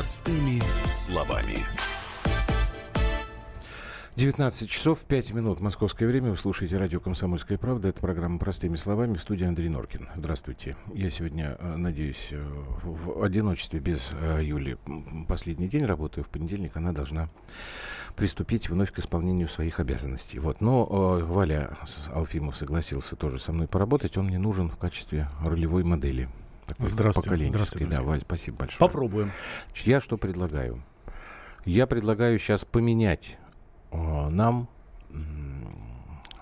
Простыми словами. 19 часов 5 минут московское время. Вы слушаете радио «Комсомольская правда». Это программа «Простыми словами» в студии Андрей Норкин. Здравствуйте. Я сегодня, э, надеюсь, э, в одиночестве без э, Юли последний день работаю. В понедельник она должна приступить вновь к исполнению своих обязанностей. Вот. Но Валя Алфимов согласился тоже со мной поработать. Он мне нужен в качестве ролевой модели. Здравствуйте. Здравствуйте. Да, спасибо большое. Попробуем. Значит, я что предлагаю? Я предлагаю сейчас поменять Э, нам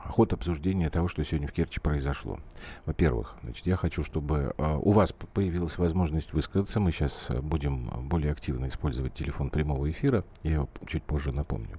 ход обсуждения того, что сегодня в Керчи произошло. Во-первых, значит, я хочу, чтобы э, у вас появилась возможность высказаться. Мы сейчас э, будем более активно использовать телефон прямого эфира. Я его чуть позже напомню.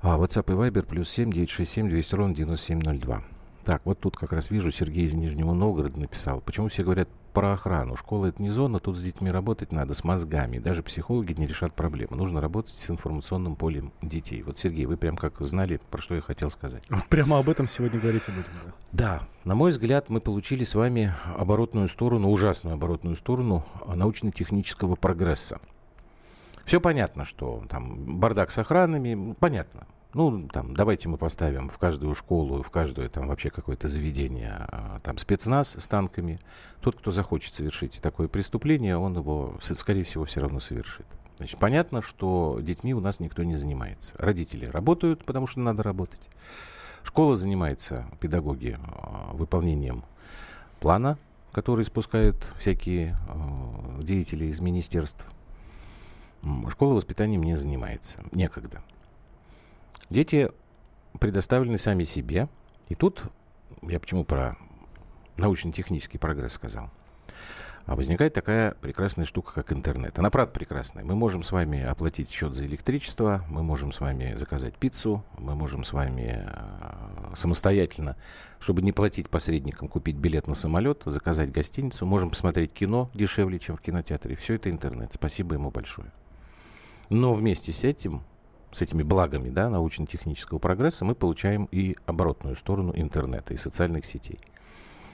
А, WhatsApp и Viber плюс 7 967 200 ровно 9702. Так, вот тут как раз вижу, Сергей из Нижнего Новгорода написал. Почему все говорят про охрану? Школа это не зона, тут с детьми работать надо, с мозгами. Даже психологи не решат проблемы. Нужно работать с информационным полем детей. Вот, Сергей, вы прям как знали, про что я хотел сказать. Вот прямо об этом сегодня говорить будем. Да? да, на мой взгляд, мы получили с вами оборотную сторону, ужасную оборотную сторону научно-технического прогресса. Все понятно, что там бардак с охранами, понятно. Ну, там, давайте мы поставим в каждую школу, в каждое там вообще какое-то заведение, а, там, спецназ с танками. Тот, кто захочет совершить такое преступление, он его, скорее всего, все равно совершит. Значит, понятно, что детьми у нас никто не занимается. Родители работают, потому что надо работать. Школа занимается, педагоги, а, выполнением плана, который спускают всякие а, деятели из министерств. Школа воспитанием не занимается. Некогда. Дети предоставлены сами себе. И тут, я почему про научно-технический прогресс сказал, а возникает такая прекрасная штука, как интернет. Она правда прекрасная. Мы можем с вами оплатить счет за электричество, мы можем с вами заказать пиццу, мы можем с вами э, самостоятельно, чтобы не платить посредникам, купить билет на самолет, заказать гостиницу, можем посмотреть кино дешевле, чем в кинотеатре. Все это интернет. Спасибо ему большое. Но вместе с этим с этими благами да, научно-технического прогресса мы получаем и оборотную сторону интернета и социальных сетей.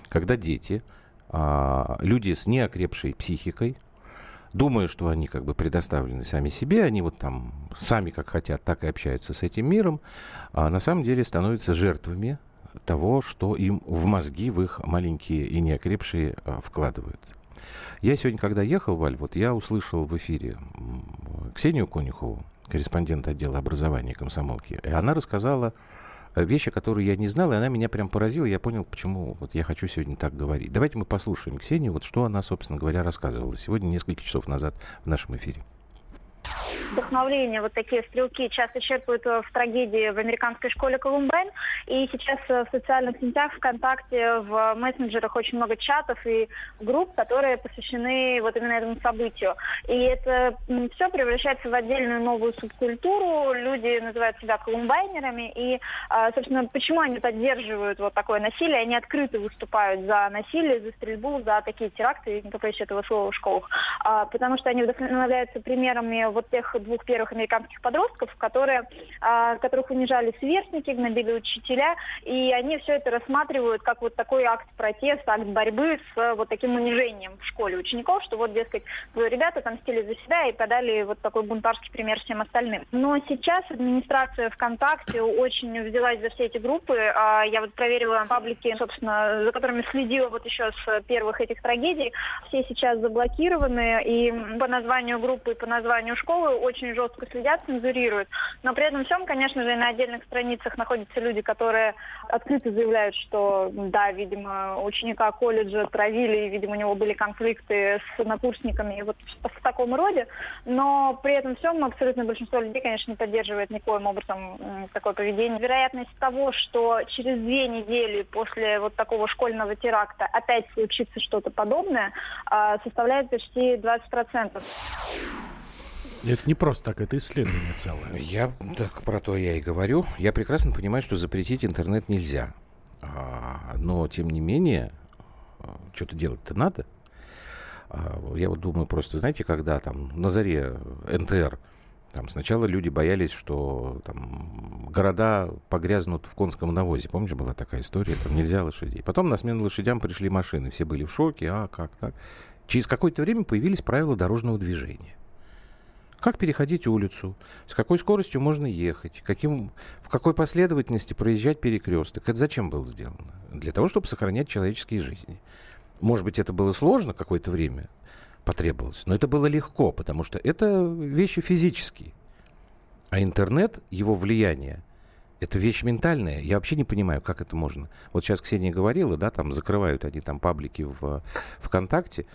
Когда дети, а, люди с неокрепшей психикой, думая, что они как бы предоставлены сами себе, они вот там сами как хотят, так и общаются с этим миром, а на самом деле становятся жертвами того, что им в мозги, в их маленькие и неокрепшие а, вкладывают. Я сегодня, когда ехал, Валь, вот я услышал в эфире Ксению Конюхову, корреспондент отдела образования комсомолки. И она рассказала э, вещи, которые я не знал, и она меня прям поразила. Я понял, почему вот я хочу сегодня так говорить. Давайте мы послушаем Ксению, вот что она, собственно говоря, рассказывала сегодня, несколько часов назад в нашем эфире вдохновление вот такие стрелки часто черпают э, в трагедии в американской школе Колумбайн. И сейчас э, в социальных сетях, ВКонтакте, в мессенджерах очень много чатов и групп, которые посвящены вот именно этому событию. И это все превращается в отдельную новую субкультуру. Люди называют себя колумбайнерами. И, а, собственно, почему они поддерживают вот такое насилие? Они открыто выступают за насилие, за стрельбу, за такие теракты, не побоюсь этого слова, в школах. А, потому что они вдохновляются примерами вот тех двух первых американских подростков, которые, а, которых унижали сверстники, гнобили учителя, и они все это рассматривают как вот такой акт протеста, акт борьбы с вот таким унижением в школе учеников, что вот, дескать, ребята там стили за себя и подали вот такой бунтарский пример всем остальным. Но сейчас администрация ВКонтакте очень взялась за все эти группы. А, я вот проверила паблики, собственно, за которыми следила вот еще с первых этих трагедий. Все сейчас заблокированы, и по названию группы, и по названию школы очень жестко следят, цензурируют. Но при этом всем, конечно же, на отдельных страницах находятся люди, которые открыто заявляют, что да, видимо, ученика колледжа травили, и, видимо, у него были конфликты с накурсниками и вот в таком роде. Но при этом всем абсолютно большинство людей, конечно, не поддерживает никоим образом такое поведение. Вероятность того, что через две недели после вот такого школьного теракта опять случится что-то подобное, а, составляет почти 20%. Это не просто так, это исследование целое. Я так про то я и говорю. Я прекрасно понимаю, что запретить интернет нельзя. А, но, тем не менее, а, что-то делать-то надо. А, я вот думаю просто, знаете, когда там на заре НТР там сначала люди боялись, что там города погрязнут в конском навозе. Помнишь, была такая история, там нельзя лошадей. Потом на смену лошадям пришли машины, все были в шоке, а как так? Через какое-то время появились правила дорожного движения. Как переходить улицу, с какой скоростью можно ехать, каким, в какой последовательности проезжать перекресток. Это зачем было сделано? Для того, чтобы сохранять человеческие жизни. Может быть, это было сложно какое-то время, потребовалось, но это было легко, потому что это вещи физические. А интернет, его влияние, это вещь ментальная. Я вообще не понимаю, как это можно. Вот сейчас Ксения говорила, да, там закрывают они там паблики в ВКонтакте,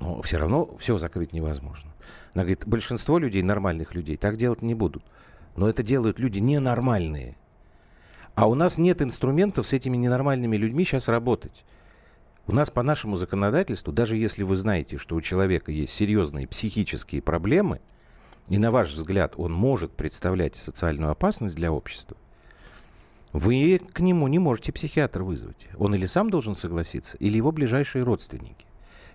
но все равно все закрыть невозможно. Она говорит, большинство людей, нормальных людей, так делать не будут. Но это делают люди ненормальные. А у нас нет инструментов с этими ненормальными людьми сейчас работать. У нас по нашему законодательству, даже если вы знаете, что у человека есть серьезные психические проблемы, и на ваш взгляд он может представлять социальную опасность для общества, вы к нему не можете психиатра вызвать. Он или сам должен согласиться, или его ближайшие родственники.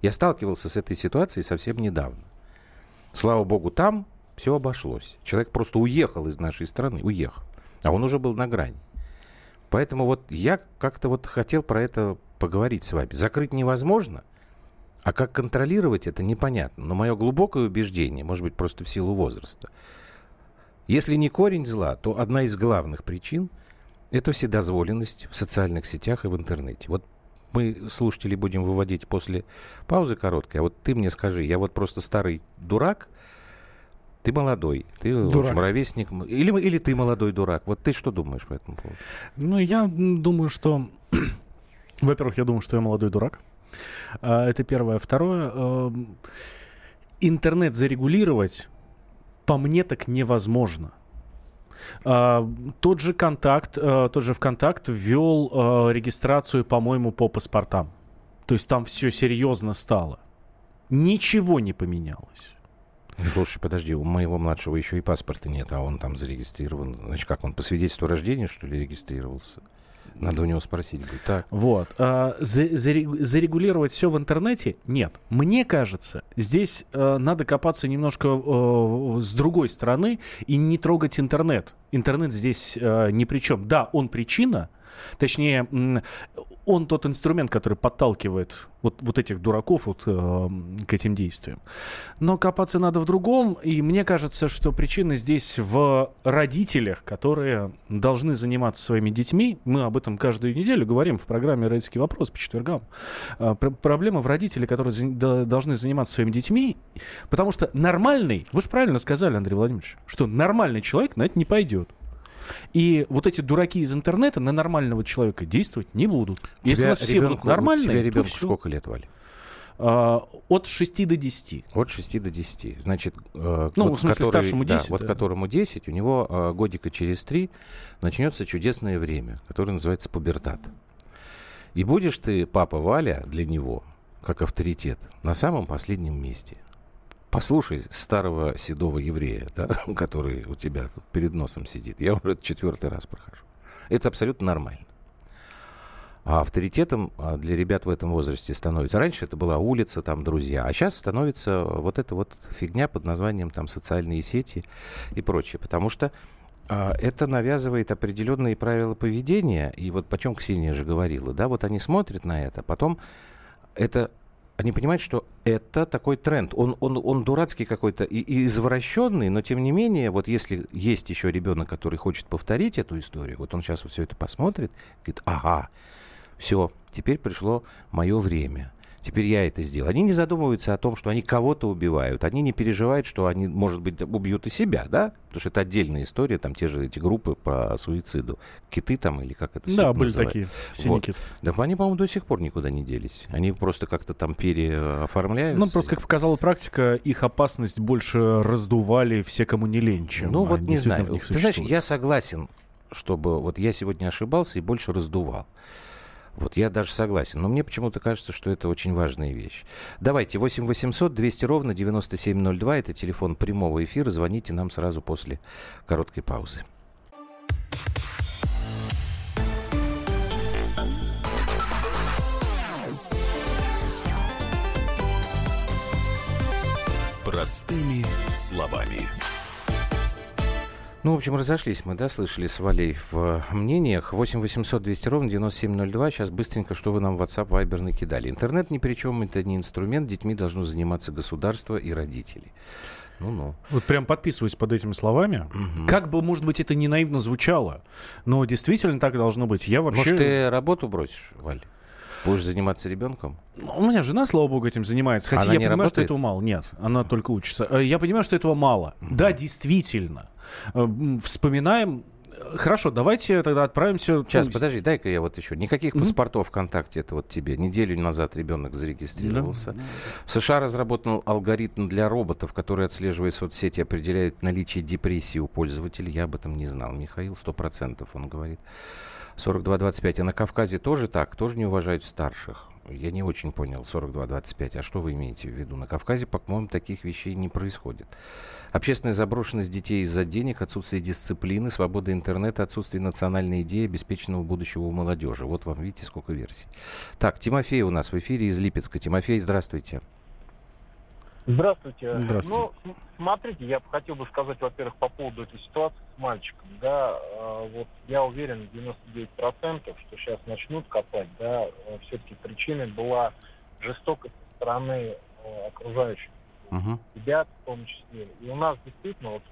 Я сталкивался с этой ситуацией совсем недавно. Слава богу, там все обошлось. Человек просто уехал из нашей страны, уехал. А он уже был на грани. Поэтому вот я как-то вот хотел про это поговорить с вами. Закрыть невозможно, а как контролировать это непонятно. Но мое глубокое убеждение, может быть, просто в силу возраста, если не корень зла, то одна из главных причин – это вседозволенность в социальных сетях и в интернете. Вот мы слушателей будем выводить после паузы короткой. А вот ты мне скажи, я вот просто старый дурак, ты молодой, ты дурак. общем, ровесник. Или, или ты молодой дурак. Вот ты что думаешь по этому поводу? Ну, я думаю, что... Во-первых, я думаю, что я молодой дурак. А, это первое. Второе. Эм, интернет зарегулировать по мне так невозможно. А, тот же контакт, а, тот же ВКонтакт ввел а, регистрацию, по-моему, по паспортам. То есть там все серьезно стало. Ничего не поменялось. Слушай, подожди, у моего младшего еще и паспорта нет, а он там зарегистрирован. Значит, как он по свидетельству рождения, что ли, регистрировался? Надо у него спросить будет. Так. Вот. А, за, зарегулировать все в интернете? Нет. Мне кажется, здесь а, надо копаться немножко а, с другой стороны и не трогать интернет. Интернет здесь а, ни при чем. Да, он причина, Точнее, он тот инструмент, который подталкивает вот, вот этих дураков вот, э, к этим действиям. Но копаться надо в другом, и мне кажется, что причина здесь в родителях, которые должны заниматься своими детьми. Мы об этом каждую неделю говорим в программе «Родительский вопрос» по четвергам. Э, пр- проблема в родителях, которые за- должны заниматься своими детьми, потому что нормальный, вы же правильно сказали, Андрей Владимирович, что нормальный человек на это не пойдет. И вот эти дураки из интернета на нормального человека действовать не будут. Если тебя у нас все ребенку, будут нормальные, тебе ребенку то сколько лет, Валя? А, от 6 до 10. От 6 до 10. Значит, э, Ну, вот в смысле, который- старшему да, 10, вот да. которому 10, у него э, годика через 3 начнется чудесное время, которое называется пубертат. И будешь ты, папа Валя, для него, как авторитет, на самом последнем месте. Послушай старого седого еврея, да, который у тебя тут перед носом сидит. Я уже четвертый раз прохожу. Это абсолютно нормально. А авторитетом а, для ребят в этом возрасте становится. Раньше это была улица, там друзья, а сейчас становится вот эта вот фигня под названием там социальные сети и прочее. Потому что а, это навязывает определенные правила поведения. И вот почем Ксения же говорила, да, вот они смотрят на это, потом это они понимают, что это такой тренд. Он, он, он дурацкий какой-то и, и извращенный, но тем не менее, вот если есть еще ребенок, который хочет повторить эту историю, вот он сейчас вот все это посмотрит, говорит, ага, все, теперь пришло мое время. Теперь я это сделал. Они не задумываются о том, что они кого-то убивают. Они не переживают, что они, может быть, убьют и себя, да? Потому что это отдельная история, там те же эти группы по суициду. Киты там или как это Да, были называют. такие синяки. Да они, по-моему, до сих пор никуда не делись. Они просто как-то там переоформляются. Ну, просто, как показала практика, их опасность больше раздували все, кому не лень, чем Ну, вот не знаю. в них Ты знаешь, я согласен, чтобы... Вот я сегодня ошибался и больше раздувал. Вот я даже согласен. Но мне почему-то кажется, что это очень важная вещь. Давайте, 8 800 200 ровно 9702. Это телефон прямого эфира. Звоните нам сразу после короткой паузы. Простыми словами. Ну, в общем, разошлись мы, да, слышали с Валей в мнениях. 8 800 200 ровно 9702. Сейчас быстренько, что вы нам в WhatsApp, Viber накидали. Интернет ни при чем, это не инструмент. Детьми должно заниматься государство и родители. Ну-ну. Вот прям подписываюсь под этими словами. Угу. Как бы, может быть, это не наивно звучало, но действительно так должно быть. Я вообще... Может, ты работу бросишь, Валь? Будешь заниматься ребенком? У меня жена, слава богу, этим занимается. Хотя она я понимаю, работает? что этого мало. Нет, она только учится. Э, я понимаю, что этого мало. Угу. Да, действительно. Э, вспоминаем Хорошо, давайте тогда отправимся. Сейчас, подожди, дай-ка я вот еще. Никаких mm-hmm. паспортов ВКонтакте, это вот тебе. Неделю назад ребенок зарегистрировался. Да. В США разработан алгоритм для роботов, который, отслеживая соцсети, определяет наличие депрессии у пользователей. Я об этом не знал. Михаил, сто процентов, он говорит. 42-25. А на Кавказе тоже так? Тоже не уважают старших? Я не очень понял, 42-25. А что вы имеете в виду? На Кавказе, по-моему, таких вещей не происходит. Общественная заброшенность детей из-за денег, отсутствие дисциплины, свобода интернета, отсутствие национальной идеи обеспеченного будущего у молодежи. Вот вам, видите, сколько версий. Так, Тимофей у нас в эфире из Липецка. Тимофей, здравствуйте. Здравствуйте. Здравствуйте. Ну, смотрите, я хотел бы сказать, во-первых, по поводу этой ситуации с мальчиком. Да, а, вот я уверен 99%, что сейчас начнут копать, да, а, все-таки причиной была жестокость со стороны а, окружающих. Угу. Ребят в том числе. И у нас действительно вот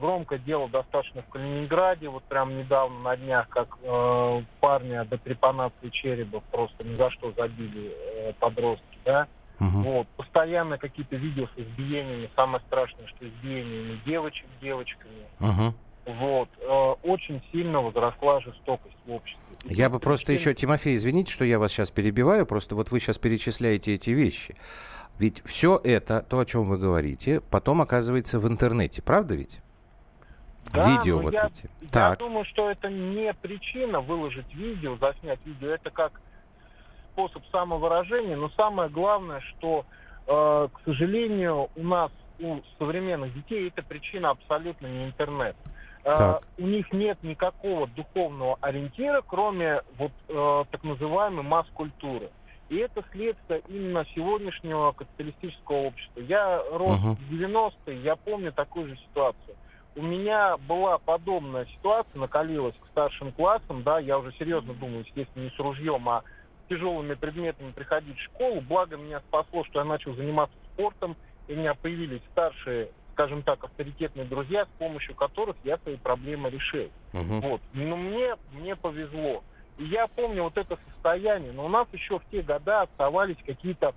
громкое дело достаточно в Калининграде, вот прям недавно на днях, как э, парня до трепанации черепа просто ни за что забили э, подростки, да, Угу. Вот. Постоянно какие-то видео с избиениями. Самое страшное, что избиениями девочек девочками. Угу. Вот. Э, очень сильно возросла жестокость в обществе. И я бы просто еще, Тимофей, извините, что я вас сейчас перебиваю, просто вот вы сейчас перечисляете эти вещи. Ведь все это, то, о чем вы говорите, потом оказывается в интернете, правда ведь? Да, видео вот я, эти. Я так. думаю, что это не причина выложить видео, заснять видео. Это как способ самовыражения, но самое главное, что, э, к сожалению, у нас, у современных детей, эта причина абсолютно не интернет. Э, у них нет никакого духовного ориентира, кроме вот э, так называемой масс-культуры. И это следствие именно сегодняшнего капиталистического общества. Я рос uh-huh. в 90-е, я помню такую же ситуацию. У меня была подобная ситуация, накалилась к старшим классам, да, я уже серьезно думаю, естественно, не с ружьем, а тяжелыми предметами приходить в школу. Благо меня спасло, что я начал заниматься спортом, и у меня появились старшие, скажем так, авторитетные друзья, с помощью которых я свои проблемы решил. Угу. Вот. Но мне, мне повезло. И я помню вот это состояние. Но у нас еще в те годы оставались какие-то,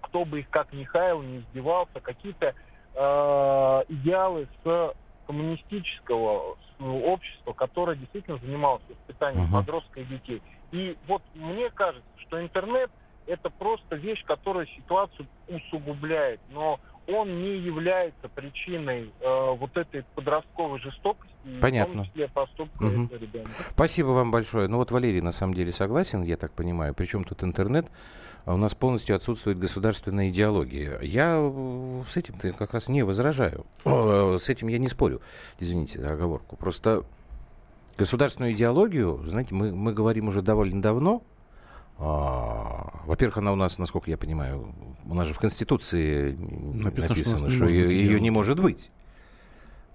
кто бы их как Михаил не издевался, какие-то э, идеалы с коммунистического общества, которое действительно занималось воспитанием uh-huh. подростков и детей. И вот мне кажется, что интернет это просто вещь, которая ситуацию усугубляет, но он не является причиной э, вот этой подростковой жестокости, Понятно. в том числе поступка угу. этого ребенка. Спасибо вам большое. Ну вот Валерий на самом деле согласен, я так понимаю. Причем тут интернет? А у нас полностью отсутствует государственная идеология. Я э, с этим как раз не возражаю. С этим я не спорю. Извините за оговорку. Просто государственную идеологию, знаете, мы, мы говорим уже довольно давно. А, во-первых, она у нас, насколько я понимаю, у нас же в Конституции написано, написано что, что ее, ее не может быть.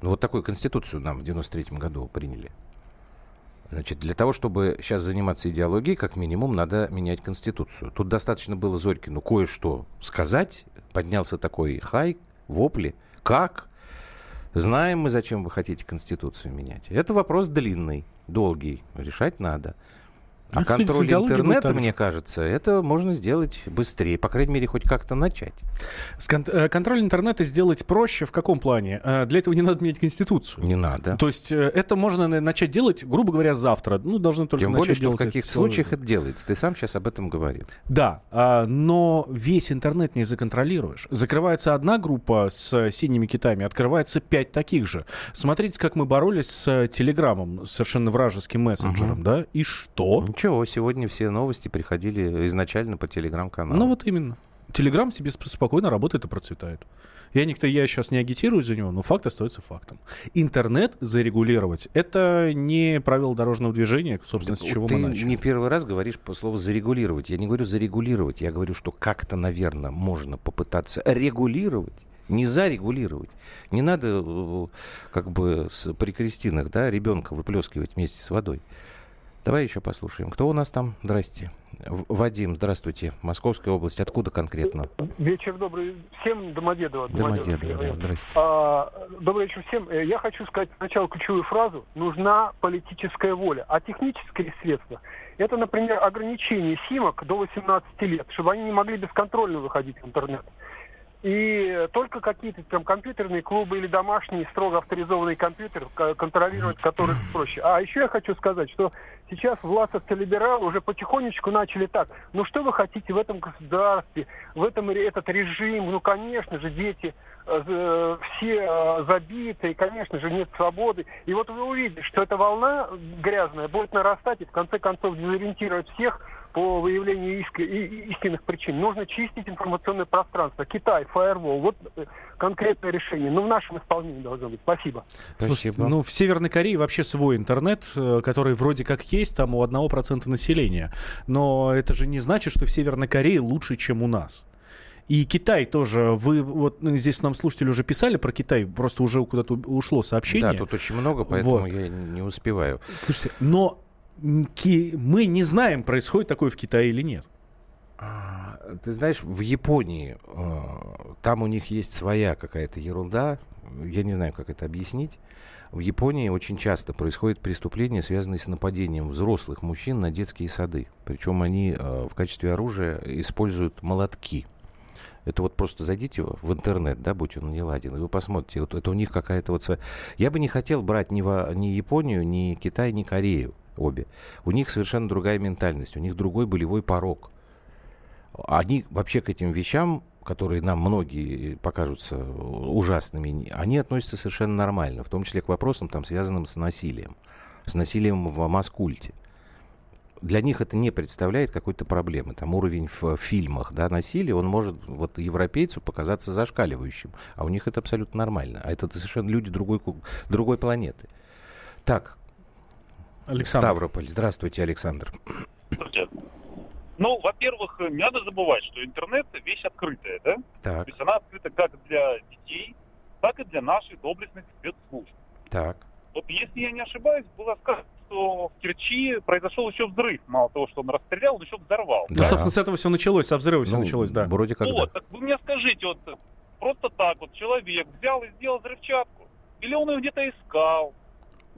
Ну, вот такую Конституцию нам в 93-м году приняли. Значит, для того, чтобы сейчас заниматься идеологией, как минимум, надо менять Конституцию. Тут достаточно было Зорькину кое-что сказать. Поднялся такой хай, вопли. Как? Знаем мы, зачем вы хотите Конституцию менять. Это вопрос длинный, долгий. Решать надо. А, а контроль интернета, мне кажется, это можно сделать быстрее, по крайней мере, хоть как-то начать. С кон- э, контроль интернета сделать проще в каком плане? Э, для этого не надо менять Конституцию. Не надо. То есть э, это можно начать делать, грубо говоря, завтра. Ну, должны только Тем начать более, что делать в каких случаях это делается. Ты сам сейчас об этом говорил. Да, а, но весь интернет не законтролируешь. Закрывается одна группа с синими китами, открывается пять таких же. Смотрите, как мы боролись с Телеграмом, совершенно вражеским мессенджером, угу. да? И что? Ничего Ничего, сегодня все новости приходили изначально по телеграм-каналу. Ну вот именно. Телеграм себе спокойно работает и процветает. Я, никто, я сейчас не агитирую за него, но факт остается фактом. Интернет зарегулировать – это не правило дорожного движения, собственно, да, с чего ты мы начали. не первый раз говоришь по слову «зарегулировать». Я не говорю «зарегулировать», я говорю, что как-то, наверное, можно попытаться регулировать Не зарегулировать. Не надо э, как бы с, при крестинах да, ребенка выплескивать вместе с водой. Давай еще послушаем. Кто у нас там? Здрасте. Вадим, здравствуйте. Московская область. Откуда конкретно? Вечер добрый всем. Домодедово. Домодедово, Домодедово да, здрасте. А, добрый вечер всем. Э, я хочу сказать сначала ключевую фразу. Нужна политическая воля. А технические средства – это, например, ограничение симок до 18 лет, чтобы они не могли бесконтрольно выходить в интернет. И только какие-то там компьютерные клубы или домашние строго авторизованные компьютеры, контролировать которых проще. А еще я хочу сказать, что сейчас власовцы либералы уже потихонечку начали так. Ну что вы хотите в этом государстве, в этом этот режим? Ну, конечно же, дети э, все э, забиты, и, конечно же, нет свободы. И вот вы увидите, что эта волна грязная будет нарастать и в конце концов дезориентировать всех по выявлению иск... истинных причин. Нужно чистить информационное пространство. Китай, фаервол. Вот э, конкретное решение. Но в нашем исполнении должно быть. Спасибо. Спасибо. ну, в Северной Корее вообще свой интернет, э, который вроде как есть там у одного процента населения. Но это же не значит, что в Северной Корее лучше, чем у нас. И Китай тоже. Вы вот ну, здесь нам слушатели уже писали про Китай, просто уже куда-то ушло сообщение. Да, тут очень много, поэтому вот. я не успеваю. Слушайте, но мы не знаем, происходит такое в Китае или нет. А, ты знаешь, в Японии э, там у них есть своя какая-то ерунда. Я не знаю, как это объяснить. В Японии очень часто происходят преступления, связанные с нападением взрослых мужчин на детские сады. Причем они э, в качестве оружия используют молотки. Это вот просто зайдите в интернет, да, будь он не ладен, и вы посмотрите, вот это у них какая-то вот... Я бы не хотел брать ни, во, ни Японию, ни Китай, ни Корею обе. У них совершенно другая ментальность, у них другой болевой порог. Они вообще к этим вещам, которые нам многие покажутся ужасными, они относятся совершенно нормально, в том числе к вопросам, там, связанным с насилием, с насилием в маскульте. Для них это не представляет какой-то проблемы. Там уровень в фильмах да, насилия, он может вот европейцу показаться зашкаливающим, а у них это абсолютно нормально. А это совершенно люди другой, другой планеты. Так, Александр. Ставрополь. Здравствуйте, Александр. Здравствуйте. Ну, во-первых, не надо забывать, что интернет вещь открытая, да? Так. То есть она открыта как для детей, так и для наших доблестных спецслужб. Так. Вот если я не ошибаюсь, было сказано, что в Керчи произошел еще взрыв. Мало того, что он расстрелял, он еще взорвал. Да, ну, собственно, с этого все началось, со взрыва все ну, началось, да. Вроде как Вот, да. так вы мне скажите, вот просто так вот человек взял и сделал взрывчатку, или он ее где-то искал,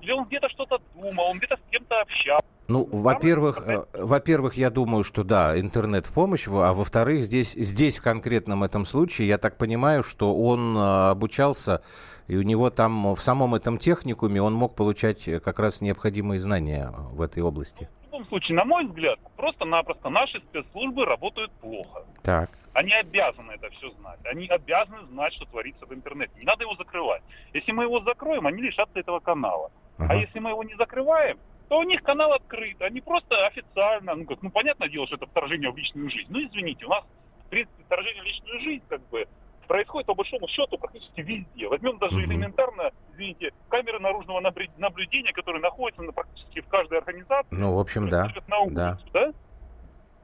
или он где-то что-то думал, он где-то с кем-то общался. Ну, во-первых, э, во-первых, я думаю, что да, интернет в помощь, а во-вторых, здесь, здесь в конкретном этом случае, я так понимаю, что он э, обучался, и у него там в самом этом техникуме он мог получать как раз необходимые знания в этой области. В любом случае, на мой взгляд, просто-напросто наши спецслужбы работают плохо. Так. Они обязаны это все знать. Они обязаны знать, что творится в интернете. Не надо его закрывать. Если мы его закроем, они лишатся этого канала. Ага. А если мы его не закрываем, то у них канал открыт. Они просто официально, ну как, ну понятное дело, что это вторжение в личную жизнь. Ну извините, у нас в принципе вторжение в личную жизнь как бы происходит по большому счету практически везде. Возьмем даже угу. элементарно, извините, камеры наружного наблюдения, которые находятся на, практически в каждой организации. Ну, в общем, да. На улицу, да. да.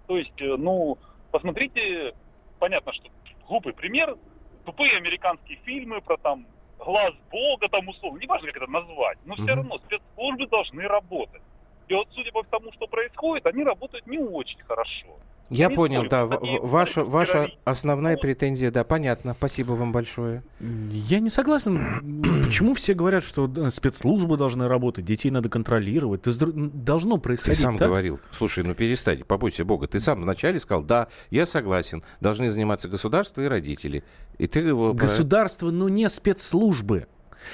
То есть, э, ну, посмотрите, понятно, что глупый пример, тупые американские фильмы про там глаз Бога, там условно, не важно, как это назвать, но все равно спецслужбы должны работать. И вот, судя по тому, что происходит, они работают не очень хорошо. Я не понял, да. Ваша, ваша основная претензия, да, понятно. Спасибо вам большое. Я не согласен. Почему все говорят, что спецслужбы должны работать, детей надо контролировать? Это должно происходить Ты сам так? говорил. Слушай, ну перестань, побойся Бога. Ты сам вначале сказал, да, я согласен. Должны заниматься государство и родители. И ты его... Государство, но не спецслужбы.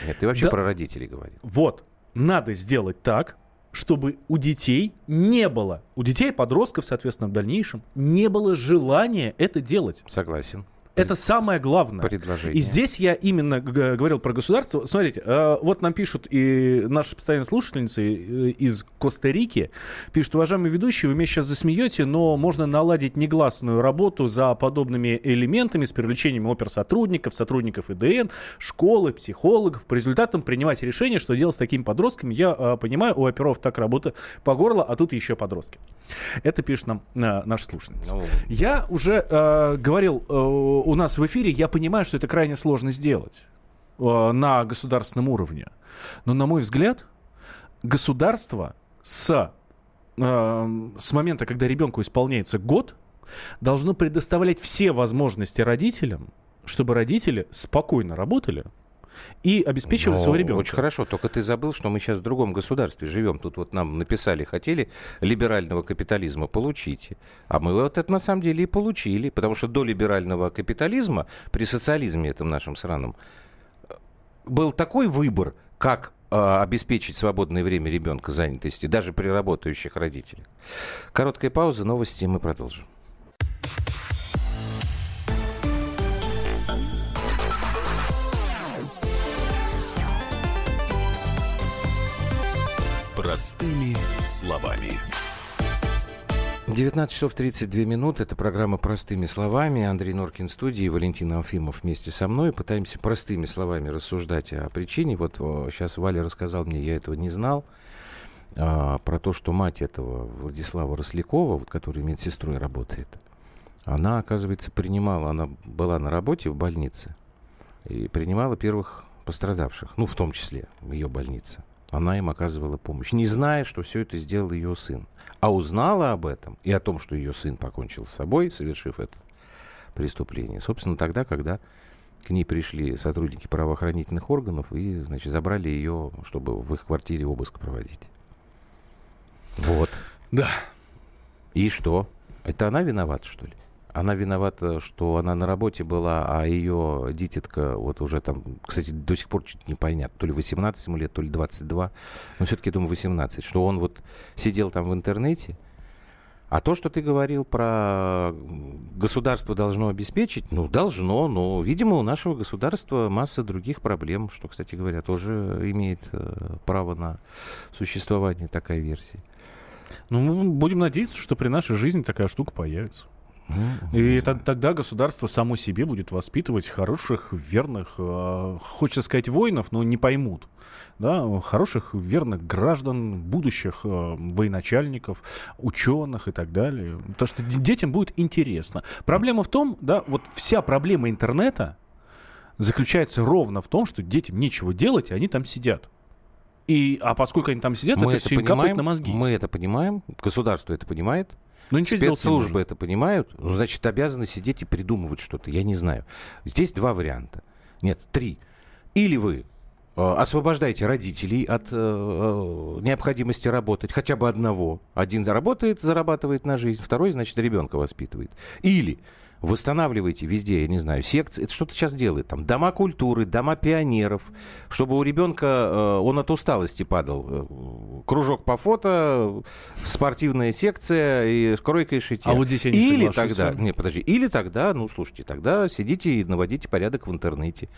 Нет, ты вообще да. про родителей говорил. Вот. Надо сделать так, чтобы у детей не было, у детей, подростков, соответственно, в дальнейшем, не было желания это делать. Согласен. Это самое главное. Предложение. И здесь я именно говорил про государство. Смотрите, э, вот нам пишут и наши постоянные слушательницы э, из Коста-Рики. Пишут, уважаемые ведущие, вы меня сейчас засмеете, но можно наладить негласную работу за подобными элементами с привлечением оперсотрудников, сотрудников ИДН, школы, психологов. По результатам принимать решение, что делать с такими подростками. Я э, понимаю, у оперов так работа по горло, а тут еще подростки. Это пишет нам наша слушательница. Я уже говорил у нас в эфире, я понимаю, что это крайне сложно сделать э, на государственном уровне. Но, на мой взгляд, государство с, э, с момента, когда ребенку исполняется год, должно предоставлять все возможности родителям, чтобы родители спокойно работали, и обеспечивали Но своего ребенка. Очень хорошо, только ты забыл, что мы сейчас в другом государстве живем. Тут вот нам написали, хотели либерального капитализма, получите. А мы вот это на самом деле и получили, потому что до либерального капитализма, при социализме этом нашем сраном, был такой выбор, как э, обеспечить свободное время ребенка занятости, даже при работающих родителях. Короткая пауза, новости, мы продолжим. Простыми словами. 19 часов 32 минуты. Это программа «Простыми словами». Андрей Норкин в студии, Валентин Алфимов вместе со мной. Пытаемся простыми словами рассуждать о причине. Вот сейчас Валя рассказал мне, я этого не знал, а, про то, что мать этого Владислава Рослякова, вот, который медсестрой работает, она, оказывается, принимала, она была на работе в больнице и принимала первых пострадавших, ну, в том числе ее больнице. Она им оказывала помощь, не зная, что все это сделал ее сын. А узнала об этом и о том, что ее сын покончил с собой, совершив это преступление, собственно, тогда, когда к ней пришли сотрудники правоохранительных органов и, значит, забрали ее, чтобы в их квартире обыск проводить. Вот. Да. И что? Это она виновата, что ли? Она виновата, что она на работе была, а ее дитятка вот уже там, кстати, до сих пор чуть не понятно, то ли 18 ему лет, то ли 22, но все-таки, думаю, 18, что он вот сидел там в интернете, а то, что ты говорил про государство должно обеспечить, ну, должно, но, видимо, у нашего государства масса других проблем, что, кстати говоря, тоже имеет э, право на существование такая версия. Ну, будем надеяться, что при нашей жизни такая штука появится. И тогда государство само себе будет воспитывать хороших, верных, э, хочется сказать, воинов, но не поймут. Да, хороших, верных граждан, будущих э, военачальников, ученых и так далее. Потому что детям будет интересно. Проблема в том, да, вот вся проблема интернета заключается ровно в том, что детям нечего делать, и они там сидят. И, а поскольку они там сидят, это, все им капает на мозги. мы это понимаем, государство это понимает, Но ничего спецслужбы это понимают, ну, значит, обязаны сидеть и придумывать что-то. Я не знаю. Здесь два варианта. Нет, три. Или вы э, освобождаете родителей от э, э, необходимости работать, хотя бы одного. Один работает, зарабатывает на жизнь, второй, значит, ребенка воспитывает. Или восстанавливаете везде, я не знаю, секции, это что-то сейчас делает, там, дома культуры, дома пионеров, чтобы у ребенка, э, он от усталости падал, э, кружок по фото, спортивная секция и кройка и шитье. А вот здесь я не Или тогда, не, подожди, или тогда, ну, слушайте, тогда сидите и наводите порядок в интернете.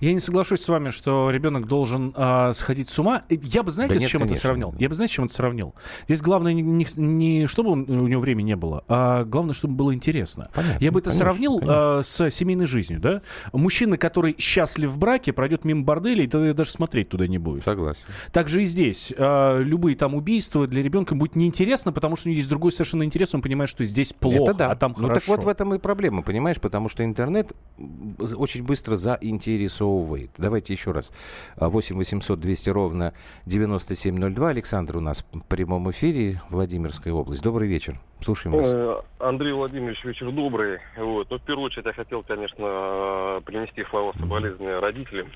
Я не соглашусь с вами, что ребенок должен а, сходить с ума. И Я бы, знаете, Да с нет, чем это конечно. сравнил? Я бы, знаете, с чем это сравнил? Здесь главное не, не- не чтобы он- у него времени не было, а главное, чтобы было интересно. Понятно, я бы это конечно, сравнил конечно. а, с семейной жизнью, да? Мужчина, который счастлив в браке, пройдет мимо борделя, и то даже смотреть туда не будет. Согласен. Так же и здесь. А, любые там убийства для ребенка будет неинтересно, потому что у него есть другой совершенно интерес, он понимает, что здесь плохо, Это да. а там ну хорошо. так вот в этом и проблема, понимаешь, потому что интернет очень быстро заинтересовывает. Давайте еще раз. А, 8 800 200 ровно 9702. Александр у нас в прямом эфире, Владимирская область. Добрый вечер. Слушаем вас. Э, Андрей Владимирович, вечер добрый. Вот. Ну, в первую очередь я хотел, конечно, принести слова соболезнования родителям,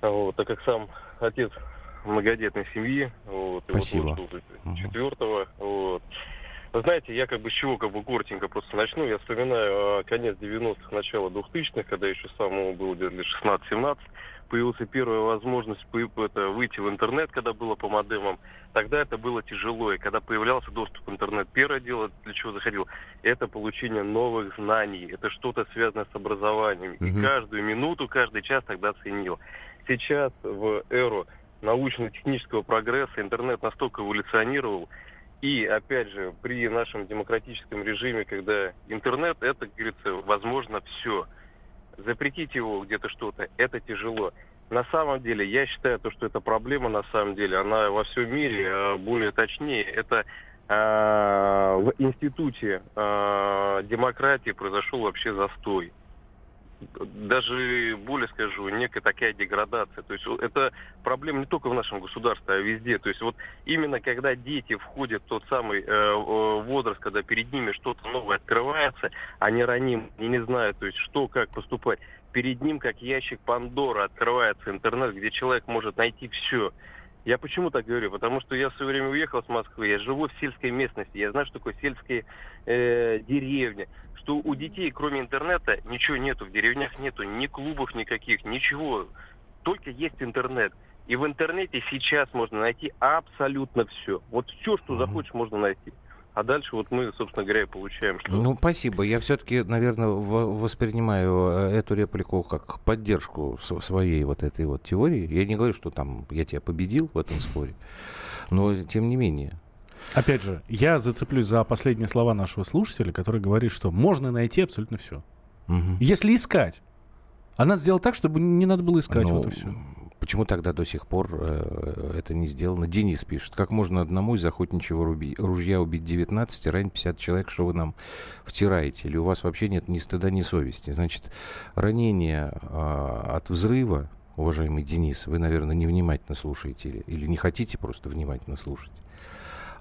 вот, так как сам отец многодетной семьи, вот, и Спасибо. вот Мгм. четвертого, вот. Вы знаете, я как бы с чего как бы коротенько просто начну. Я вспоминаю э, конец 90-х, начало 2000-х, когда еще самому было где-то лет 16-17, появилась первая возможность это, выйти в интернет, когда было по модемам. Тогда это было тяжело, и когда появлялся доступ в интернет, первое дело, для чего заходил, это получение новых знаний, это что-то связанное с образованием. И Мгм. каждую минуту, каждый час тогда ценил. Сейчас в эру научно-технического прогресса интернет настолько эволюционировал, и, опять же, при нашем демократическом режиме, когда интернет, это, как говорится, возможно все. Запретить его где-то что-то, это тяжело. На самом деле, я считаю, то, что эта проблема, на самом деле, она во всем мире, а, более точнее, это а, в институте а, демократии произошел вообще застой. Даже более скажу, некая такая деградация. То есть это проблема не только в нашем государстве, а везде. То есть вот именно когда дети входят в тот самый э, возраст, когда перед ними что-то новое открывается, они раним, они не знают, то есть что, как поступать. Перед ним, как ящик Пандора, открывается интернет, где человек может найти все. Я почему так говорю? Потому что я в свое время уехал с Москвы, я живу в сельской местности, я знаю, что такое сельские э, деревни, что у детей, кроме интернета, ничего нету, в деревнях нету ни клубов никаких, ничего, только есть интернет. И в интернете сейчас можно найти абсолютно все. Вот все, что захочешь, можно найти. А дальше вот мы, собственно говоря, и получаем. Что... Ну, спасибо. Я все-таки, наверное, воспринимаю э, эту реплику как поддержку своей вот этой вот теории. Я не говорю, что там я тебя победил в этом споре, но тем не менее. Опять же, я зацеплюсь за последние слова нашего слушателя, который говорит, что можно найти абсолютно все. Угу. Если искать. А надо сделать так, чтобы не надо было искать ну, вот и все. Почему тогда до сих пор э, это не сделано? Денис пишет, как можно одному из охотничьего руби, ружья убить 19 и ранить 50 человек, что вы нам втираете? Или у вас вообще нет ни стыда, ни совести? Значит, ранение э, от взрыва, уважаемый Денис, вы, наверное, невнимательно слушаете или, или не хотите просто внимательно слушать.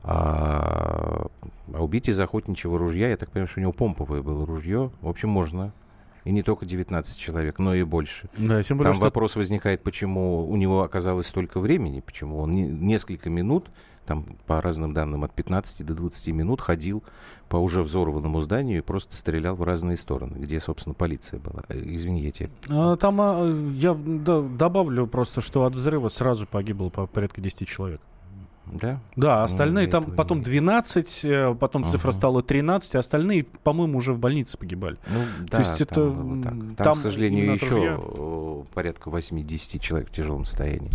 А, а убить из охотничьего ружья, я так понимаю, что у него помповое было ружье. В общем, можно и не только 19 человек, но и больше. Да, тем более, Там что... вопрос возникает, почему у него оказалось столько времени, почему он не, несколько минут, там по разным данным от 15 до 20 минут ходил по уже взорванному зданию и просто стрелял в разные стороны, где, собственно, полиция была. Э, извини, я тебе... А, там а, я добавлю просто, что от взрыва сразу погибло по порядка 10 человек. Да? Да, остальные ну, там потом 12, э, потом ага. цифра стала 13, а остальные, по-моему, уже в больнице погибали. Ну, да, То есть это... Там, там, там, к сожалению, еще ружья... Э, порядка 8-10 человек в тяжелом состоянии.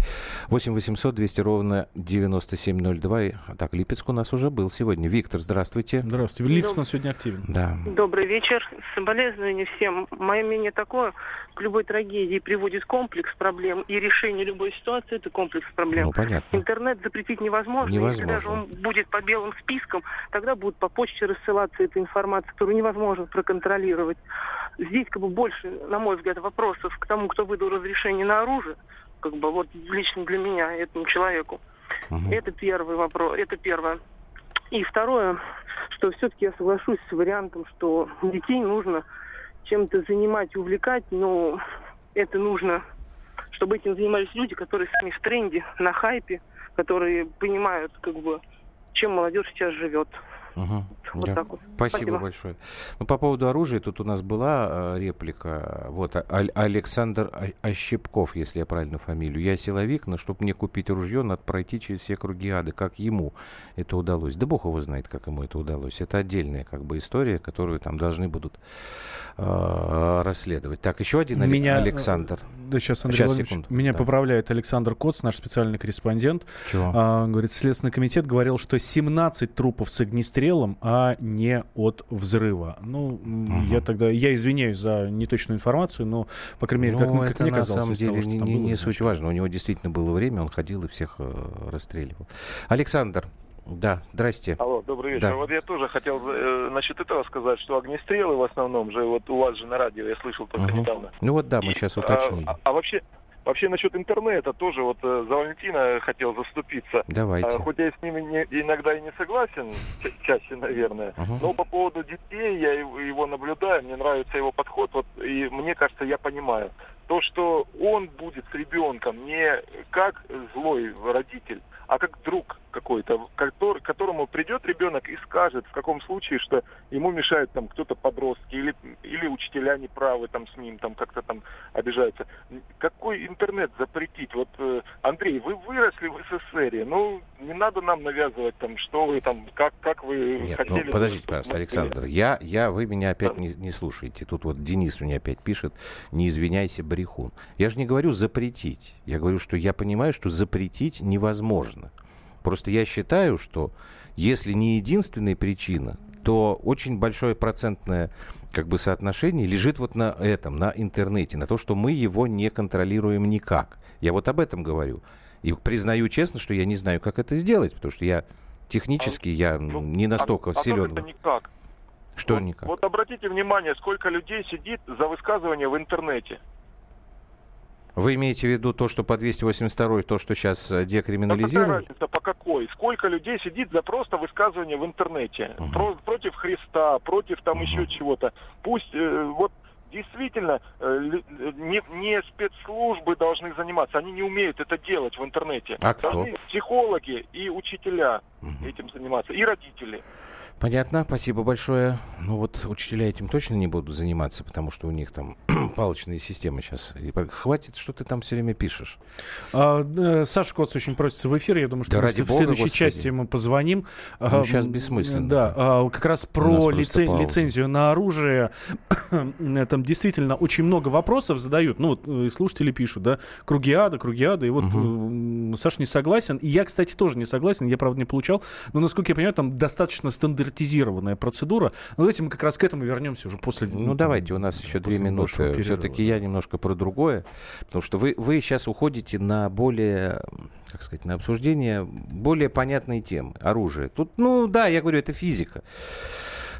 8 800 200 ровно 9702. Так, Липецк у нас уже был сегодня. Виктор, здравствуйте. Здравствуйте. Липецк у нас сегодня активен. Да. Добрый вечер. Соболезнования всем. Мое мнение такое, к любой трагедии приводит комплекс проблем, и решение любой ситуации – это комплекс проблем. Ну, понятно. Интернет запретить невозможно невозможно. невозможно. Если даже он будет по белым спискам, тогда будет по почте рассылаться эта информация, которую невозможно проконтролировать. Здесь как бы больше, на мой взгляд, вопросов к тому, кто выдал разрешение на оружие, как бы вот лично для меня, этому человеку. Угу. Это первый вопрос, это первое. И второе, что все-таки я соглашусь с вариантом, что детей нужно чем-то занимать, увлекать, но это нужно, чтобы этим занимались люди, которые сами в тренде, на хайпе, которые понимают, как бы, чем молодежь сейчас живет. Угу. Вот да. так вот. Спасибо, Спасибо большое. Ну, по поводу оружия, тут у нас была э, реплика. Вот, а, Александр Ощепков, если я правильно фамилию. Я силовик, но чтобы мне купить ружье, надо пройти через все круги ада. Как ему это удалось? Да бог его знает, как ему это удалось. Это отдельная как бы история, которую там должны будут э, расследовать. Так, еще один Меня, Александр. Да, сейчас, Андрей сейчас, секунду. Меня да. поправляет Александр Коц, наш специальный корреспондент. Чего? А, говорит, Следственный комитет говорил, что 17 трупов с огнестрелом, а не от взрыва. Ну, угу. я тогда, я извиняюсь за неточную информацию, но, по крайней мере, ну, как, как мне казалось, на самом деле того, не, не, не суть важно. У него действительно было время, он ходил и всех э, расстреливал. Александр, да, здрасте. Алло, добрый вечер. Да. Вот я тоже хотел э, насчет этого сказать, что огнестрелы в основном же, вот у вас же на радио, я слышал только угу. недавно. Ну вот да, мы и, сейчас уточнили. А, а вообще, Вообще насчет интернета тоже вот э, за Валентина хотел заступиться. Давайте. А, хоть я с ними не, иногда и не согласен, чаще, наверное, uh но по поводу детей я его наблюдаю, мне нравится его подход, вот, и мне кажется, я понимаю. То, что он будет с ребенком не как злой родитель, а как друг какой-то, который, которому придет ребенок и скажет в каком случае, что ему мешает там кто-то подростки или, или учителя неправы там с ним там как-то там обижаются. Какой интернет запретить? Вот, э, Андрей, вы выросли в СССР, ну, не надо нам навязывать там, что вы там, как, как вы Нет, хотели... Ну, подождите, пожалуйста, Александр, я, я, вы меня опять да. не, не слушаете. Тут вот Денис мне опять пишет, не извиняйся, брехун. Я же не говорю запретить. Я говорю, что я понимаю, что запретить невозможно. Просто я считаю, что если не единственная причина, то очень большое процентное как бы соотношение лежит вот на этом, на интернете, на то, что мы его не контролируем никак. Я вот об этом говорю. И признаю честно, что я не знаю, как это сделать, потому что я технически а, я ну, не настолько а, силен. А это никак? Что вот, никак? Вот обратите внимание, сколько людей сидит за высказывание в интернете. Вы имеете в виду то, что по 282 то, что сейчас А декриминализируют? какая разница, по какой? Сколько людей сидит за просто высказывание в интернете? Мгм. Про- против Христа, против там Мгм. еще чего-то. Пусть э, вот действительно э, э, не, не спецслужбы должны заниматься, они не умеют это делать в интернете. А кто? Должны психологи и учителя Мгм. этим заниматься, и родители. Понятно, спасибо большое. Ну вот учителя этим точно не будут заниматься, потому что у них там палочные системы сейчас. И хватит, что ты там все время пишешь. А, э, Саша Коц очень просится в эфир. Я думаю, что Да мы ради в бога, следующей господи. части ему позвоним. Ну, А, м, бессмысленно, Да, а, как раз про нас просто лице- пауза. лицензию на оружие. Там действительно очень много вопросов задают. Ну, вот э, слушатели пишут, да, круги ада, круги ада. И вот э, Саша не согласен. И я, кстати, тоже не согласен. Я, правда, не получал. Но, насколько я понимаю, там достаточно стандартизированная процедура. Но давайте мы как раз к этому вернемся уже после... Ну, давайте, у нас еще две минуты. Все-таки я немножко про другое. Потому что вы, вы сейчас уходите на более, как сказать, на обсуждение более понятной темы. Оружие. Тут, ну да, я говорю, это физика.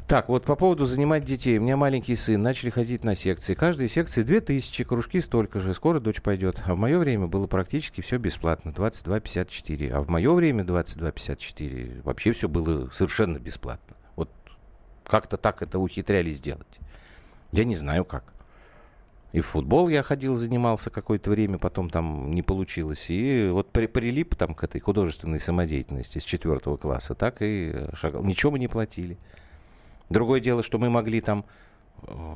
Так, вот по поводу занимать детей. У меня маленький сын, начали ходить на секции. Каждой секции 2000, кружки столько же. Скоро дочь пойдет. А в мое время было практически все бесплатно. 22,54. А в мое время 22,54 вообще все было совершенно бесплатно. Вот как-то так это ухитрялись сделать. Я не знаю как. И в футбол я ходил, занимался какое-то время, потом там не получилось. И вот при, прилип там к этой художественной самодеятельности с четвертого класса, так и э, шагал. Ничего мы не платили. Другое дело, что мы могли там э,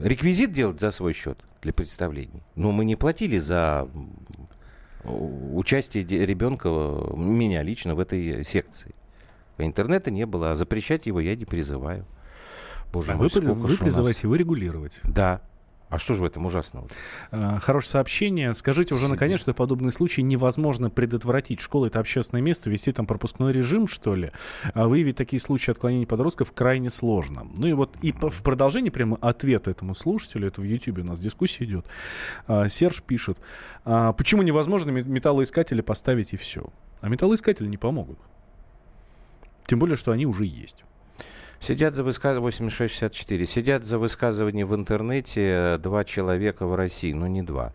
реквизит делать за свой счет для представлений. Но мы не платили за участие ребенка, меня лично, в этой секции. Интернета не было, а запрещать его я не призываю. Боже А мой, вы, вы у нас- призываете его регулировать. Да. А что же в этом ужасного? А, Хорошее сообщение. Скажите уже наконец, что подобные случаи невозможно предотвратить. Школа это общественное место, вести там пропускной режим, что ли. А выявить такие случаи отклонений подростков крайне сложно. Ну и вот и в продолжении прямо ответа этому слушателю, это в Ютьюбе у нас дискуссия идет. а, Серж пишет, а, почему невозможно ме- металлоискатели поставить и все? А металлоискатели не помогут. Тем более, что они уже есть. Сидят за высказывание 8664. Сидят за высказывание в интернете э, два человека в России. Ну, не два.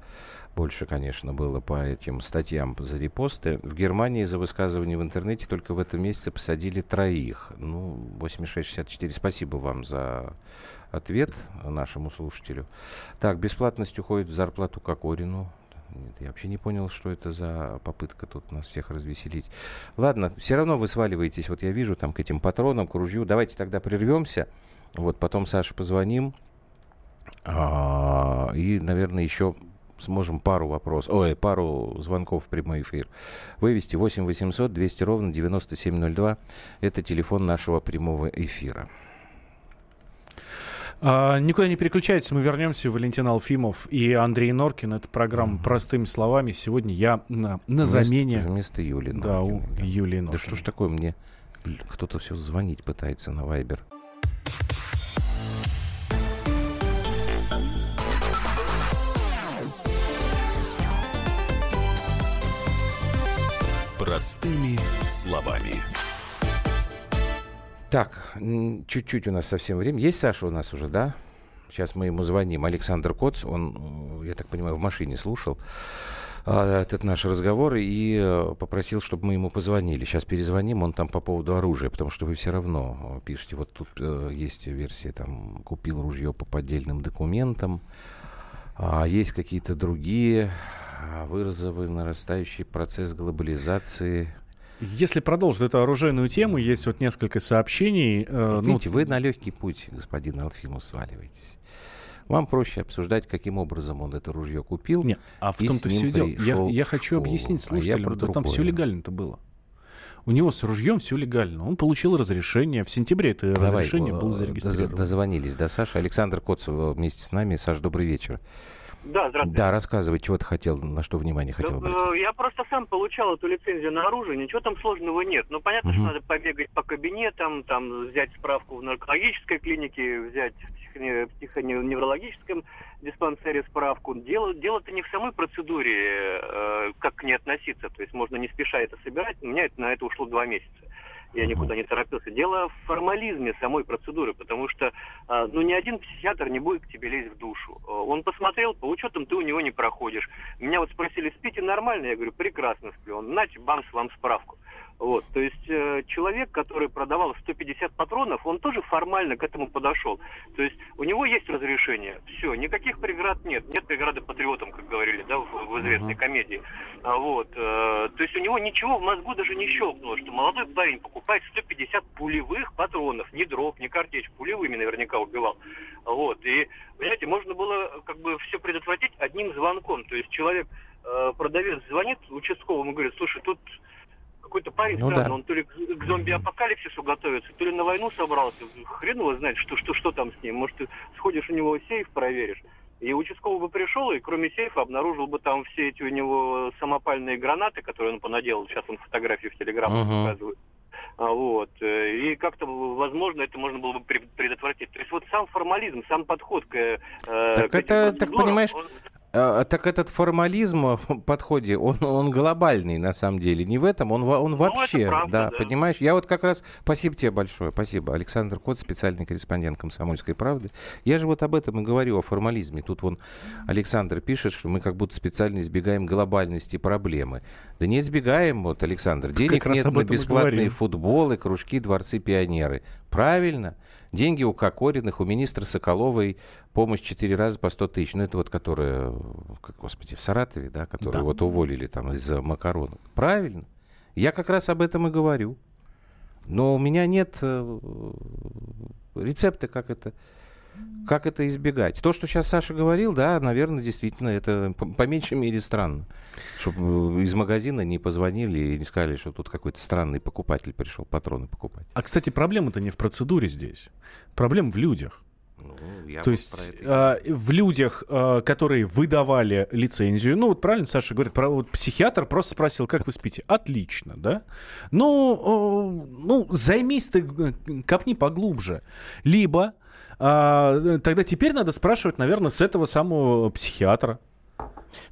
Больше, конечно, было по этим статьям за репосты. В Германии за высказывание в интернете только в этом месяце посадили троих. Ну, 8664. Спасибо вам за ответ нашему слушателю. Так, бесплатность уходит в зарплату Кокорину. Нет, я вообще не понял, что это за попытка тут нас всех развеселить. Ладно, все равно вы сваливаетесь, вот я вижу, там к этим патронам, к ружью. Давайте тогда прервемся. Вот потом Саше позвоним. А, и, наверное, еще сможем пару вопросов, ой, пару звонков в прямой эфир вывести. 8 800 200 ровно 9702. Это телефон нашего прямого эфира. А, никуда не переключайтесь, мы вернемся. Валентин Алфимов и Андрей Норкин. Это программа «Простыми словами». Сегодня я на, на Вместо- замене Вместо Юли да, у да. Юлии Да что ж такое мне? Кто-то все звонить пытается на Вайбер. Простыми словами. Так, чуть-чуть у нас совсем время. Есть Саша у нас уже, да? Сейчас мы ему звоним. Александр Коц, он, э, я так понимаю, в машине слушал а, этот наш разговор и э, попросил, чтобы мы ему позвонили. Сейчас перезвоним, он там по поводу оружия, потому что вы все равно э, пишете, вот тут есть версия, там, купил ружье по поддельным документам, а есть какие-то другие а, вызовы, нарастающий процесс глобализации. Если продолжить эту оружейную тему, есть вот несколько сообщений. э, ну, Видите, вы на легкий путь, господин Алфимов, сваливаетесь. Вам проще обсуждать, каким образом он это ружье купил. Нет, а в том-то все дело. Я, я хочу школу. объяснить А слушателям, про да там все легально-то было. У него с ружьем все легально. Он получил разрешение. В сентябре это Давай, разрешение э, было зарегистрировано. Дозвонились, да, Саша? Александр Коцев вместе с нами. Саш, добрый вечер. Да, здравствуйте. Да, рассказывай, чего ты хотел, на что внимание хотел Да, обратить. э, Я просто сам получал эту лицензию на оружие, ничего там сложного нет. Ну, понятно, что Мгм. надо побегать по кабинетам, там взять справку в наркологической клинике, взять в психоневрологическом диспансере справку. Дело, дело-то не в самой процедуре, э, как к ней относиться. То есть можно не спеша это собирать. У меня это, на это ушло два месяца. Я никуда не торопился. Дело в формализме самой процедуры, потому что а, ну, ни один психиатр не будет к тебе лезть в душу. А, он посмотрел, по учетам ты у него не проходишь. Меня вот спросили, спите нормально? Я говорю, прекрасно сплю. Он, нате, бамс, вам справку. Вот, то есть э, человек, который продавал 150 патронов, он тоже формально к этому подошел. То есть у него есть разрешение, все, никаких преград нет, нет преграды патриотам, как говорили, да, в, в известной uh-huh. комедии. А, вот, э, то есть у него ничего в мозгу даже не щелкнуло, что молодой парень покупает 150 пулевых патронов, не дров, не картечь, пулевыми наверняка убивал. Вот, и, понимаете, можно было как бы все предотвратить одним звонком. То есть человек, э, продавец звонит участковому и говорит, слушай, тут какой-то парень ну, странный, да. он то ли к зомби-апокалипсису готовится, то ли на войну собрался. Хрен его знает, что, что, что там с ним. Может, ты сходишь у него сейф, проверишь. И участковый бы пришел, и кроме сейфа обнаружил бы там все эти у него самопальные гранаты, которые он понаделал. Сейчас он фотографии в Телеграм uh-huh. показывает. А, вот. Э, и как-то, возможно, это можно было бы предотвратить. То есть вот сам формализм, сам подход к... Э, так к это, так понимаешь, он... А, так этот формализм в подходе, он, он глобальный на самом деле. Не в этом, он, он ну, вообще, правда, да, да, понимаешь? Я вот как раз, спасибо тебе большое, спасибо. Александр Кот, специальный корреспондент «Комсомольской правды». Я же вот об этом и говорю, о формализме. Тут вон Александр пишет, что мы как будто специально избегаем глобальности проблемы. Да не избегаем, вот, Александр. Денег нет на бесплатные футболы, кружки, дворцы, пионеры. Правильно. Деньги у Кокориных, у министра Соколовой помощь четыре раза по 100 тысяч. Ну, это вот которая, господи, в Саратове, да, которую да. вот уволили там из-за макаронов. Правильно. Я как раз об этом и говорю. Но у меня нет э, рецепта, как это как это избегать? То, что сейчас Саша говорил, да, наверное, действительно, это по, меньшей мере странно. Чтобы из магазина не позвонили и не сказали, что тут какой-то странный покупатель пришел патроны покупать. А, кстати, проблема-то не в процедуре здесь. Проблема в людях. Ну, То есть э, в людях, э, которые выдавали лицензию, ну вот правильно Саша говорит, про, вот психиатр просто спросил, как вы спите? Отлично, да? Ну, э, ну займись ты, э, копни поглубже. Либо а, тогда теперь надо спрашивать, наверное, с этого самого психиатра.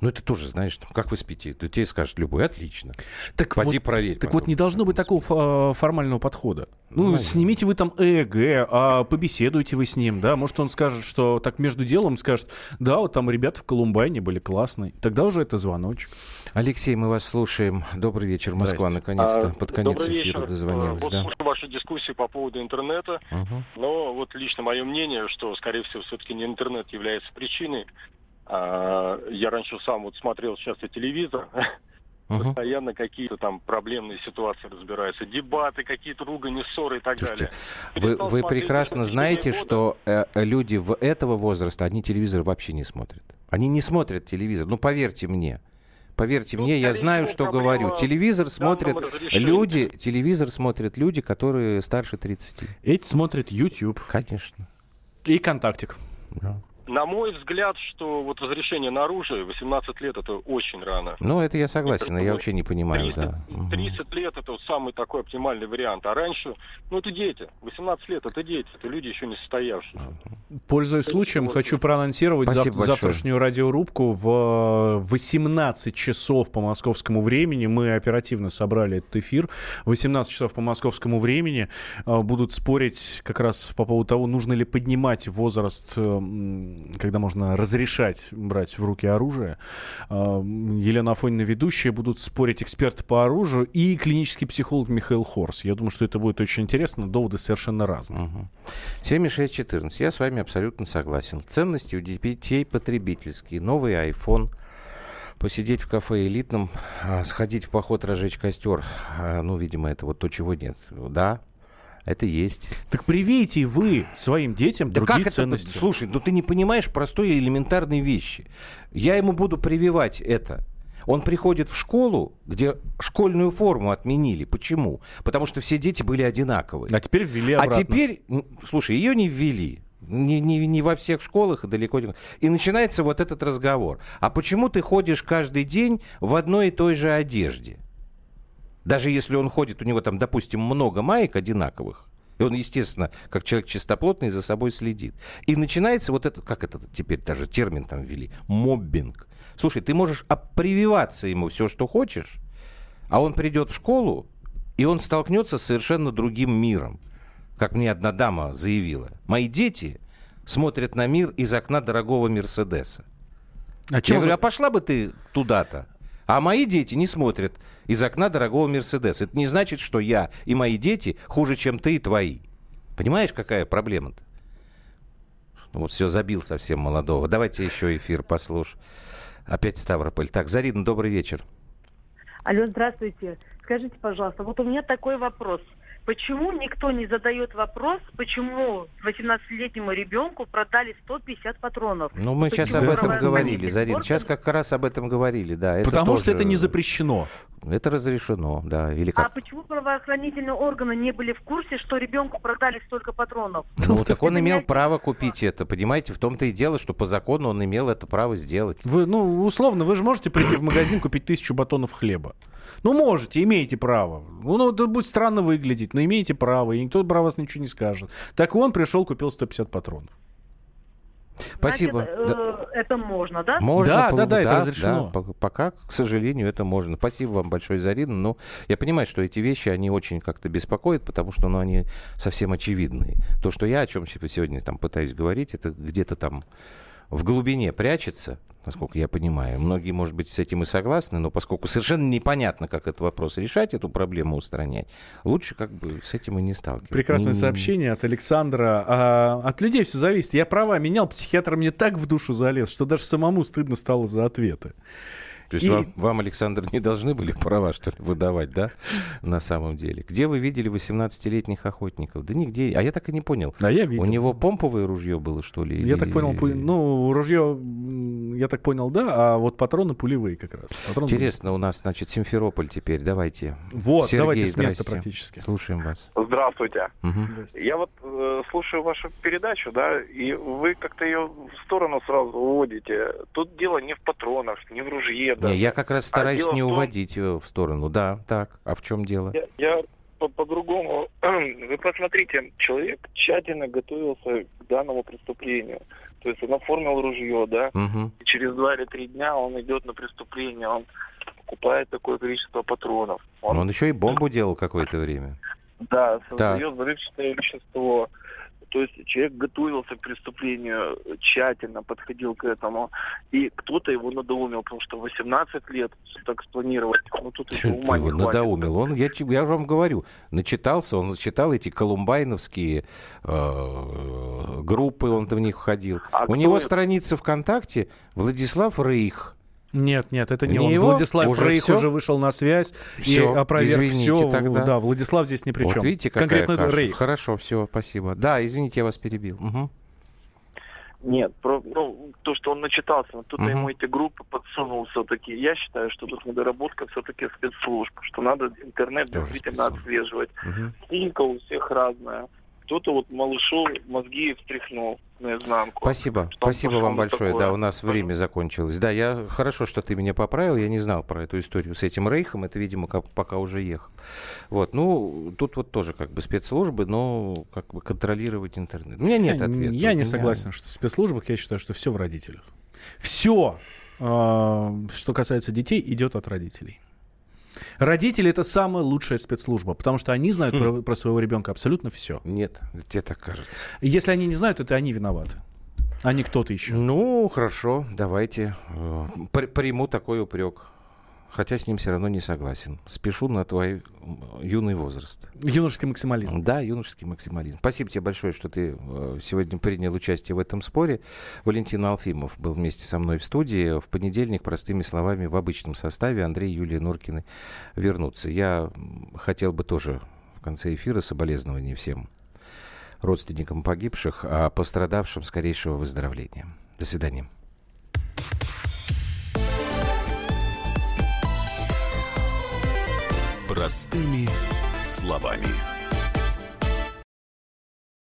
Ну, это тоже, знаешь, как вы спите? Ты тебе скажет любой, отлично. Так Пойди вот, проверь. Так потом. вот не должно быть такого формального подхода. Ну, ну снимите вы там ЭЭГ, а побеседуйте вы с ним, да. Может, он скажет, что так между делом скажет, да, вот там ребята в Колумбайне были классные. Тогда уже это звоночек. Алексей, мы вас слушаем. Добрый вечер, Москва, наконец-то. А, Под конец эфира вечер. дозвонилась. Вот да. слушаю вашу дискуссию по поводу интернета. Угу. Но вот лично мое мнение, что, скорее всего, все-таки не интернет является причиной, а, я раньше сам вот смотрел часто телевизор, uh-huh. постоянно какие-то там проблемные ситуации разбираются, дебаты, какие-то ругани, ссоры и так Слушайте, далее. Вы, вы прекрасно знаете, года... что э, люди в этого возраста, они телевизор вообще не смотрят. Они не смотрят телевизор, ну поверьте мне. Поверьте ну, мне, я знаю, что говорю. Телевизор смотрят люди, телевизор смотрят люди, которые старше 30. Эти смотрят YouTube. Конечно. И контактик. Да. На мой взгляд, что вот разрешение на оружие 18 лет это очень рано. Ну, это я согласен, это, я вообще не понимаю, 30, да. 30 лет это вот самый такой оптимальный вариант. А раньше, ну, это дети. 18 лет это дети, это люди еще не состоявшиеся. Пользуясь случаем, вот. хочу проанонсировать зав- завтрашнюю радиорубку в 18 часов по московскому времени. Мы оперативно собрали этот эфир. 18 часов по московскому времени э, будут спорить как раз по поводу того, нужно ли поднимать возраст э, когда можно разрешать брать в руки оружие. Елена Афонина ведущая, будут спорить эксперты по оружию и клинический психолог Михаил Хорс. Я думаю, что это будет очень интересно, доводы совершенно разные. Угу. 7614. Я с вами абсолютно согласен. Ценности у детей потребительские. Новый iPhone посидеть в кафе элитном, а, сходить в поход, разжечь костер. А, ну, видимо, это вот то, чего нет. Да, это есть. Так привейте вы своим детям да другие как ценности. Это? Слушай, ну ты не понимаешь простой элементарной вещи. Я ему буду прививать это. Он приходит в школу, где школьную форму отменили. Почему? Потому что все дети были одинаковые. А теперь ввели а обратно. А теперь, слушай, ее не ввели. Не, не, не во всех школах и далеко не... И начинается вот этот разговор. А почему ты ходишь каждый день в одной и той же одежде? Даже если он ходит, у него там, допустим, много маек одинаковых, и он, естественно, как человек чистоплотный, за собой следит. И начинается вот это, как это теперь даже термин там ввели, моббинг. Слушай, ты можешь прививаться ему все, что хочешь, а он придет в школу, И он столкнется с совершенно другим миром. Как мне одна дама заявила. Мои дети смотрят на мир из окна дорогого Мерседеса. А Я говорю, а пошла бы ты туда-то? А мои дети не смотрят из окна дорогого Мерседеса. Это не значит, что я и мои дети хуже, чем ты и твои. Понимаешь, какая проблема-то? Ну, вот все, забил совсем молодого. Давайте еще эфир послушаем. Опять Ставрополь. Так, Зарина, добрый вечер. Алло, здравствуйте. Скажите, пожалуйста, вот у меня такой вопрос – Почему никто не задает вопрос, почему 18-летнему ребенку продали 150 патронов? Ну, мы почему сейчас об этом говорили, Зарин. Сейчас как раз об этом говорили, да. Это Потому тоже... что это не запрещено. Это разрешено, да. Или как? А почему правоохранительные органы не были в курсе, что ребенку продали столько патронов? Ну, так он имел право купить это, понимаете? В том-то и дело, что по закону он имел это право сделать. Вы, ну, условно, вы же можете прийти в магазин, купить тысячу батонов хлеба. Ну, можете, имеете право. Ну, ну, это будет странно выглядеть, но имеете право, и никто про вас ничего не скажет. Так он пришел, купил 150 патронов. Спасибо. Значит, да. э, это можно, да? Можно, да, да, да, это разрешено. Да, пока, к сожалению, это можно. Спасибо вам большое, Зарина. Но я понимаю, что эти вещи, они очень как-то беспокоят, потому что ну, они совсем очевидные. То, что я о чем сегодня там пытаюсь говорить, это где-то там в глубине прячется, насколько я понимаю. Многие, может быть, с этим и согласны, но поскольку совершенно непонятно, как этот вопрос решать, эту проблему устранять, лучше как бы с этим и не сталкиваться. Прекрасное не... сообщение от Александра. А, от людей все зависит. Я права менял, психиатр мне так в душу залез, что даже самому стыдно стало за ответы. То есть и... вам, вам, Александр, не должны были права, что ли, выдавать, да, на самом деле? Где вы видели 18-летних охотников? Да нигде. А я так и не понял. А я видел. У него помповое ружье было, что ли? Я или... так понял, ну, ружье, я так понял, да, а вот патроны пулевые как раз. Патроны Интересно, у нас, значит, Симферополь теперь. Давайте. Вот, Сергей, давайте с места практически. Слушаем вас. Здравствуйте. Угу. Здравствуйте. Я вот э, слушаю вашу передачу, да, и вы как-то ее в сторону сразу уводите. Тут дело не в патронах, не в ружье. Да. Не, я как раз стараюсь а не том, уводить в сторону. Да, так. А в чем дело? Я, я по-другому. Вы посмотрите, человек тщательно готовился к данному преступлению. То есть он оформил ружье, да, угу. и через два или три дня он идет на преступление, он покупает такое количество патронов. Он, он еще и бомбу делал какое-то время. Да, создает взрывчатое вещество. То есть человек готовился к преступлению, тщательно подходил к этому. И кто-то его надоумил, потому что 18 лет так спланировать, ну тут еще ума не Надоумил. Он, я, я вам говорю, начитался, он читал эти колумбайновские э, группы, он в них входил. А У него это? страница ВКонтакте Владислав Рейх. Нет, нет, это не, не он. Его? Владислав уже Фрейх все? уже вышел на связь все, и опроверг все. Тогда. Да, Владислав здесь ни при чем. Вот видите, какая Конкретно каша. Рейх. Хорошо, все, спасибо. Да, извините, я вас перебил. Угу. Нет, про, ну, то, что он начитался, кто-то uh ему эти группы подсунул все-таки. Я считаю, что тут недоработка все-таки спецслужб, что надо интернет Тоже действительно отслеживать. uh Психика у всех разная кто-то вот малышу мозги встряхнул наизнанку. Спасибо, спасибо вам большое. Такое. Да, у нас время закончилось. Да, я хорошо, что ты меня поправил. Я не знал про эту историю с этим Рейхом. Это, видимо, как, пока уже ехал. Вот, ну, тут вот тоже как бы спецслужбы, но как бы контролировать интернет. У меня нет ответа. Я не согласен, что в спецслужбах. Я считаю, что все в родителях. Все, а, что касается детей, идет от родителей. Родители это самая лучшая спецслужба, потому что они знают про, про своего ребенка абсолютно все. Нет, тебе так кажется. Если они не знают, это они виноваты. А не кто-то еще. Ну, хорошо, давайте. Э, приму такой упрек хотя с ним все равно не согласен. Спешу на твой юный возраст. Юношеский максимализм. Да, юношеский максимализм. Спасибо тебе большое, что ты э, сегодня принял участие в этом споре. Валентин Алфимов был вместе со мной в студии. В понедельник, простыми словами, в обычном составе Андрей и Юлия Норкины вернутся. Я хотел бы тоже в конце эфира соболезнования всем родственникам погибших, а пострадавшим скорейшего выздоровления. До свидания. Простыми словами.